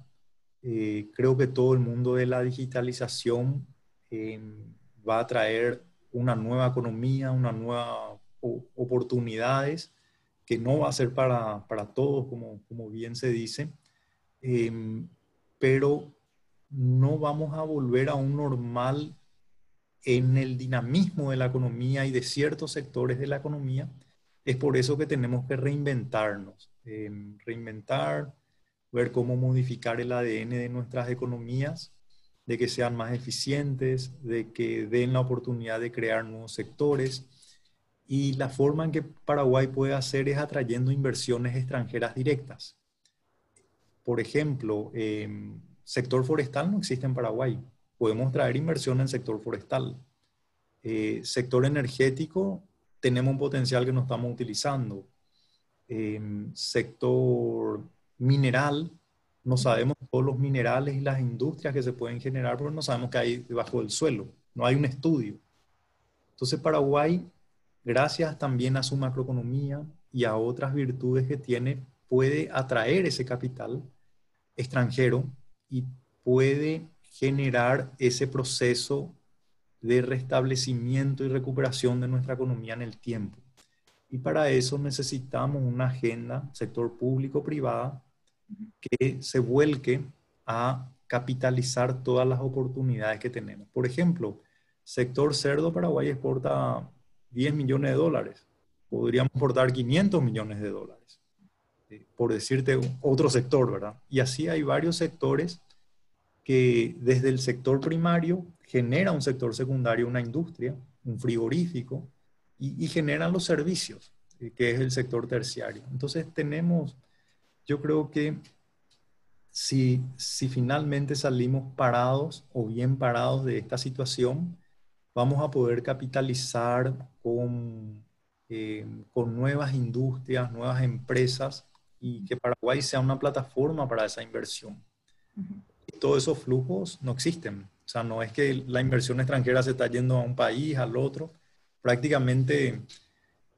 Speaker 2: Eh, creo que todo el mundo de la digitalización va a traer una nueva economía, una nueva oportunidades que no va a ser para, para todos, como, como bien se dice Em, pero no vamos a volver a un normal en el dinamismo de la economía y de ciertos sectores de la economía. Es por eso que tenemos que reinventarnos, em, reinventar, ver cómo modificar el ADN de nuestras economías, de que sean más eficientes, de que den la oportunidad de crear nuevos sectores. Y la forma en que Paraguay puede hacer es atrayendo inversiones extranjeras directas. Por ejemplo, em, sector forestal no existe en Paraguay. Podemos traer inversión en sector forestal. Eh, sector energético, tenemos un potencial que no estamos utilizando. Em, sector mineral, no sabemos todos los minerales y las industrias que se pueden generar, pero no sabemos qué hay debajo del suelo. No hay un estudio. Entonces, Paraguay, gracias también a su macroeconomía y a otras virtudes que tiene, puede atraer ese capital extranjero y puede generar ese proceso de restablecimiento y recuperación de nuestra economía en el tiempo. Y para eso necesitamos una agenda, sector público-privada, que se vuelque a capitalizar todas las oportunidades que tenemos. Por ejemplo, sector cerdo, Paraguay exporta 10 millones de dólares, podríamos aportar 500 millones de dólares, eh, por decirte otro sector, ¿verdad? Y así hay varios sectores que desde el sector primario genera un sector secundario, una industria, un frigorífico, y, generan los servicios, eh, que es el sector terciario. Entonces tenemos, yo creo que si, si finalmente salimos parados o bien parados de esta situación, vamos a poder capitalizar con, eh, con nuevas industrias, nuevas empresas y que Paraguay sea una plataforma para esa inversión todos esos flujos no existen. O sea, no es que la inversión extranjera se está yendo a un país, al otro. Prácticamente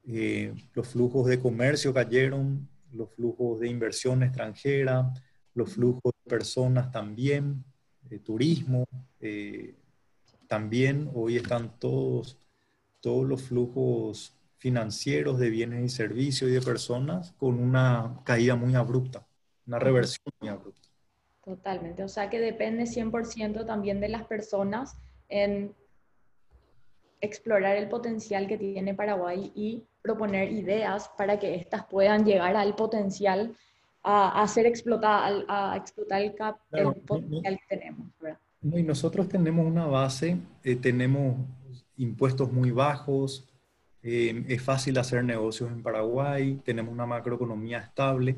Speaker 2: eh, los flujos de comercio cayeron, los flujos de inversión extranjera, los flujos de personas también, de turismo, eh, también hoy están todos, todos los flujos financieros de bienes y servicios y de personas con una caída muy abrupta, una reversión muy abrupta.
Speaker 1: Totalmente, o sea que depende 100% también de las personas en explorar el potencial que tiene Paraguay y proponer ideas para que éstas puedan llegar al potencial, a, ser explotadas, a, explotar el, cap, potencial que tenemos.
Speaker 2: Y nosotros tenemos una base, eh, tenemos impuestos muy bajos, eh, es fácil hacer negocios en Paraguay, tenemos una macroeconomía estable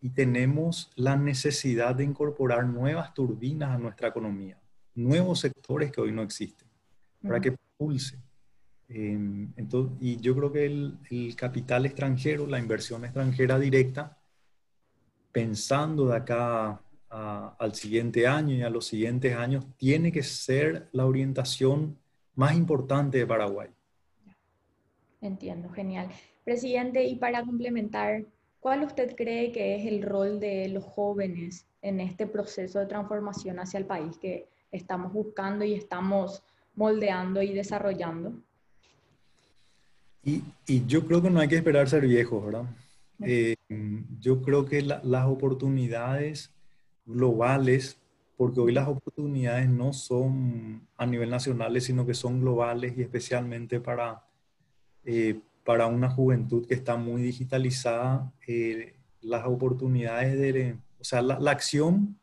Speaker 2: y tenemos la necesidad de incorporar nuevas turbinas a nuestra economía, nuevos sectores que hoy no existen, para que pulse. Em, entonces, y yo creo que el, capital extranjero, la inversión extranjera directa, pensando de acá al siguiente año y a los siguientes años, tiene que ser la orientación más importante de Paraguay.
Speaker 1: Entiendo, genial. Presidente, y para complementar ¿Cuál usted cree que es el rol de los jóvenes en este proceso de transformación hacia el país que estamos buscando y estamos moldeando y desarrollando?
Speaker 2: Y, yo creo que no hay que esperar ser viejos, ¿verdad? Eh, yo creo que las oportunidades globales, porque hoy las oportunidades no son a nivel nacional, sino que son globales y especialmente para, eh, para una juventud que está muy digitalizada, eh, las oportunidades de, o sea, la, acción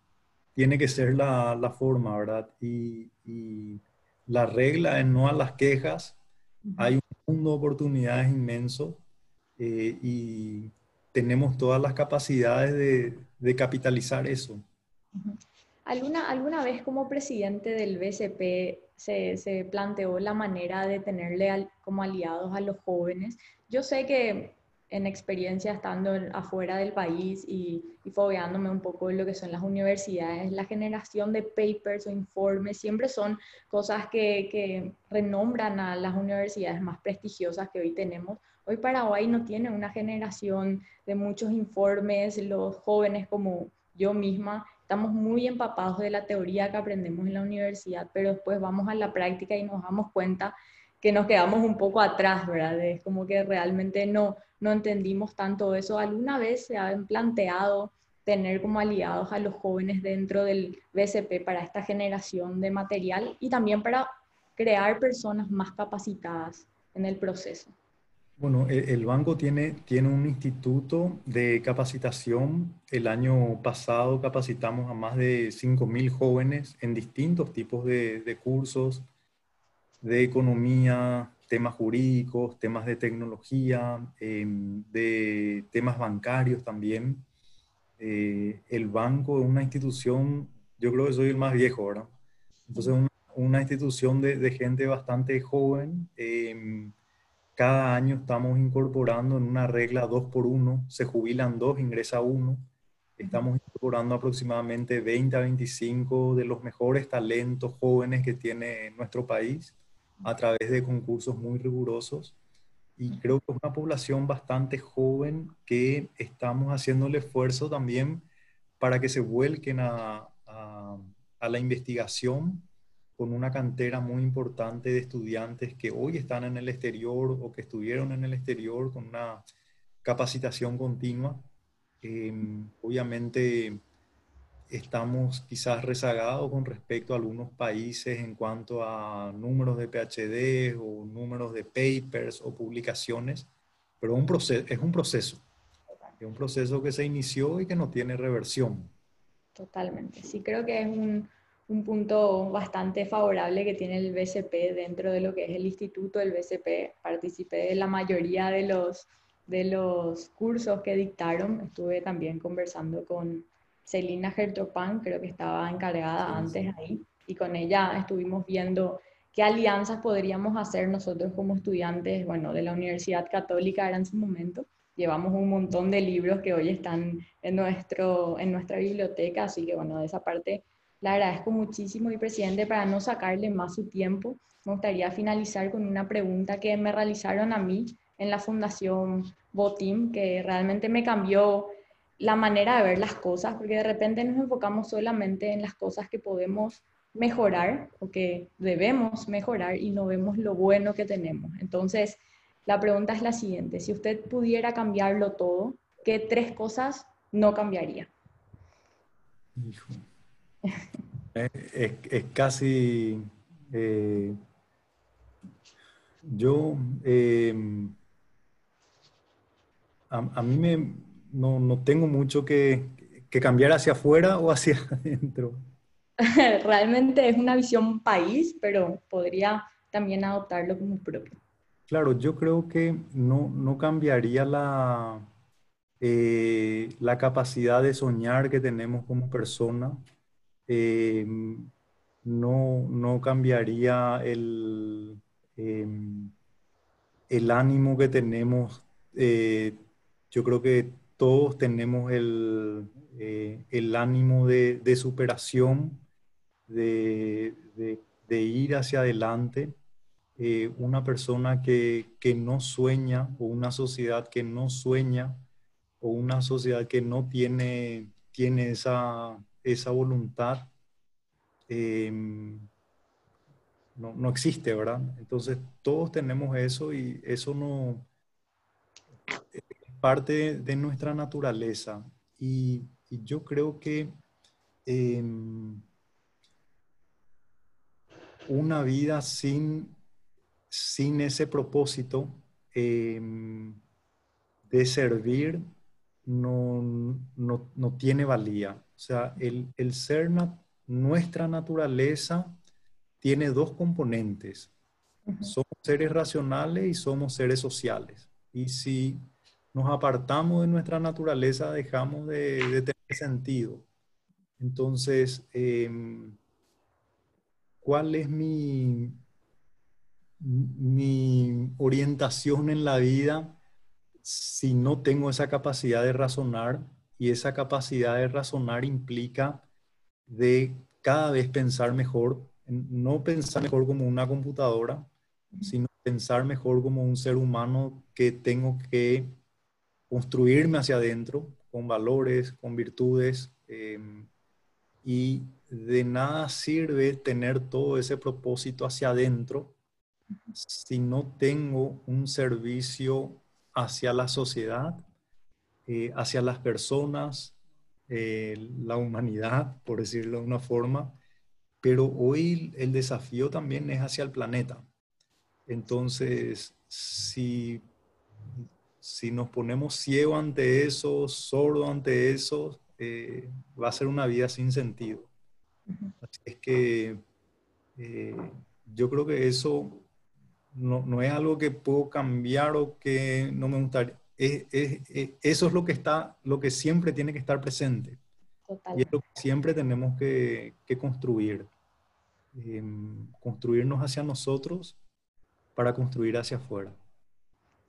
Speaker 2: tiene que ser la, la forma, ¿verdad? Y, y, la regla es no a las quejas. Hay un mundo de oportunidades inmenso eh, y tenemos todas las capacidades de, de capitalizar eso.
Speaker 1: ¿Alguna, ¿Alguna vez como presidente del BCP se, se, planteó la manera de tenerle como aliados a los jóvenes. Yo sé que en experiencia estando afuera del país y, y fobeándome un poco en lo que son las universidades, la generación de papers o informes siempre son cosas que, que renombran a las universidades más prestigiosas que hoy tenemos. Hoy Paraguay no tiene una generación de muchos informes, los jóvenes como yo misma estamos muy empapados de la teoría que aprendemos en la universidad, pero después vamos a la práctica y nos damos cuenta que nos quedamos un poco atrás, ¿verdad? Es como que realmente no, no entendimos tanto eso. ¿Alguna vez se han planteado tener como aliados a los jóvenes dentro del BCP para esta generación de material y también para crear personas más capacitadas en el proceso?
Speaker 2: Bueno, e, el banco tiene, tiene un instituto de capacitación. El año pasado capacitamos a más de 5.000 jóvenes en distintos tipos de, cursos de economía, temas jurídicos, temas de tecnología, em, de temas bancarios también. Eh, el banco es una institución, yo creo que soy el más viejo, ¿verdad? Entonces, una, una institución de, de, gente bastante joven. Em, cada año estamos incorporando en una regla dos por uno, se jubilan dos, ingresa uno. Estamos incorporando aproximadamente 20 a 25 de los mejores talentos jóvenes que tiene nuestro país a través de concursos muy rigurosos. Y creo que es una población bastante joven que estamos haciendo el esfuerzo también para que se vuelquen a, a, a la investigación con una cantera muy importante de estudiantes que hoy están en el exterior o que estuvieron en el exterior con una capacitación continua. Em, obviamente estamos quizás rezagados con respecto a algunos países en cuanto a números de PhD o números de papers o publicaciones, pero un proceso, es un proceso. Es un proceso que se inició y que no tiene reversión.
Speaker 1: Totalmente. Sí, creo que es un, un punto bastante favorable que tiene el BCP dentro de lo que es el instituto del BCP. Participé de la mayoría de los, de los cursos que dictaron. Estuve también conversando con Celina Gertropan, creo que estaba encargada antes ahí, y con ella estuvimos viendo qué alianzas podríamos hacer nosotros como estudiantes, bueno, de la Universidad Católica era en su momento. Llevamos un montón de libros que hoy están en, nuestro, en nuestra biblioteca, así que bueno, de esa parte le agradezco muchísimo y presidente para no sacarle más su tiempo. Me gustaría finalizar con una pregunta que me realizaron a mí en la Fundación Botim, que realmente me cambió la manera de ver las cosas, porque de repente nos enfocamos solamente en las cosas que podemos mejorar o que debemos mejorar y no vemos lo bueno que tenemos. Entonces, la pregunta es la siguiente, si usted pudiera cambiarlo todo, ¿qué tres cosas no cambiaría?
Speaker 2: Es, casi... Eh, yo... Eh, a, mí me, no, no tengo mucho que, que cambiar hacia afuera o hacia adentro.
Speaker 1: Realmente es una visión país, pero podría también adoptarlo como propio.
Speaker 2: Claro, yo creo que no, no cambiaría la, eh, la capacidad de soñar que tenemos como persona. Eh, no, no, cambiaría el, em, el ánimo que tenemos. Eh, yo creo que todos tenemos el, ánimo de, superación, de, ir hacia adelante. una persona que, no sueña o una sociedad que no sueña o una sociedad que no tiene, tiene esa, esa voluntad, em, no, no, existe, ¿verdad? Entonces todos tenemos eso y eso no parte de nuestra naturaleza. Y, yo creo que em, una vida sin, sin ese propósito em, de servir no, no, tiene valía. O sea, el, ser, nuestra naturaleza tiene dos componentes. Somos seres racionales y somos seres sociales. Y si nos apartamos de nuestra naturaleza, dejamos de, tener sentido. Entonces, em, ¿cuál es mi, mi orientación en la vida? si no tengo esa capacidad de razonar y esa capacidad de razonar implica de cada vez pensar mejor, no pensar mejor como una computadora, sino pensar mejor como un ser humano que tengo que construirme hacia adentro con valores, con virtudes, em, y de nada sirve tener todo ese propósito hacia adentro si no tengo un servicio hacia la sociedad, eh, hacia las personas, eh, la humanidad, por decirlo de una forma, pero hoy el desafío también es hacia el planeta. Entonces, si, si nos ponemos ciego ante eso, sordo ante eso, eh, va a ser una vida sin sentido. Así es que yo creo que eso no, es algo que puedo cambiar o que no me gustaría. eso es lo que está, lo que siempre tiene que estar presente. Y es lo que siempre tenemos que, construir. Em, construirnos hacia nosotros para construir hacia afuera.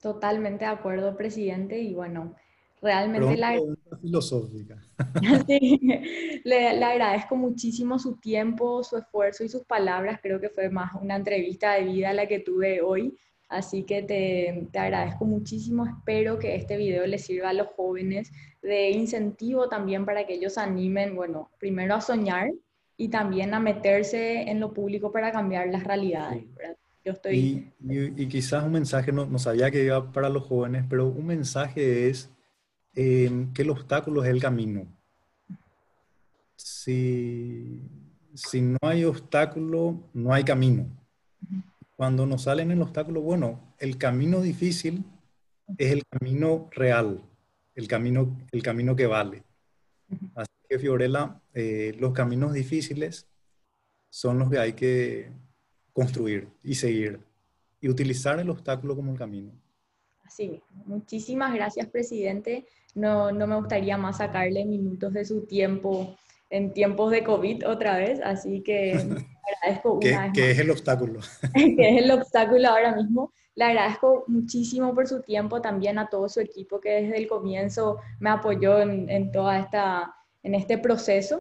Speaker 1: Totalmente de acuerdo, presidente. Y bueno, Realmente la...
Speaker 2: filosófica.
Speaker 1: le, agradezco muchísimo su tiempo, su esfuerzo y sus palabras. Creo que fue más una entrevista de vida la que tuve hoy. Así que te, te agradezco muchísimo. Espero que este video les sirva a los jóvenes de incentivo también para que ellos animen, bueno, primero a soñar y también a meterse en lo público para cambiar las realidades.
Speaker 2: Y, y, quizás un mensaje, no, no sabía que iba para los jóvenes, pero un mensaje es que el obstáculo es el camino. si, si no hay obstáculo, no hay camino. Cuando nos salen el obstáculo, bueno, el camino difícil es el camino real, el camino, el camino que vale. Así que Fiorella, eh, los caminos difíciles son los que hay que construir y seguir y utilizar el obstáculo como el camino.
Speaker 1: Así Muchísimas gracias, presidente. No, no me gustaría más sacarle minutos de su tiempo en tiempos de COVID otra vez, así que agradezco
Speaker 2: una vez ¿Qué es el obstáculo?
Speaker 1: que es el obstáculo ahora mismo. Le agradezco muchísimo por su tiempo, también a todo su equipo que desde el comienzo me apoyó en, en toda esta, en este proceso.